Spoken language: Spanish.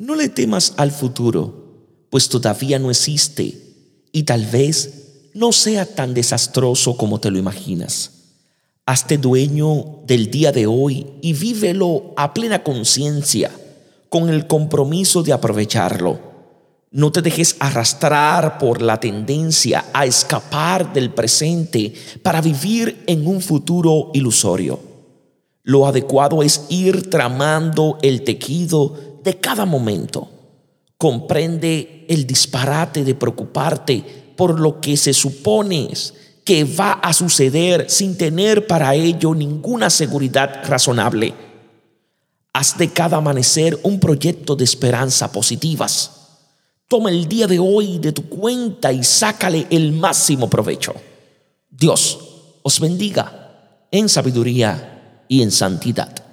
No le temas al futuro, pues todavía no existe y tal vez no sea tan desastroso como te lo imaginas. Hazte dueño del día de hoy y vívelo a plena conciencia, con el compromiso de aprovecharlo. No te dejes arrastrar por la tendencia a escapar del presente para vivir en un futuro ilusorio. Lo adecuado es ir tramando el tejido de cada momento. Comprende el disparate de preocuparte por lo que se supone que va a suceder sin tener para ello ninguna seguridad razonable. Haz de cada amanecer un proyecto de esperanza positivas. Toma el día de hoy de tu cuenta y sácale el máximo provecho. Dios os bendiga en sabiduría y en santidad.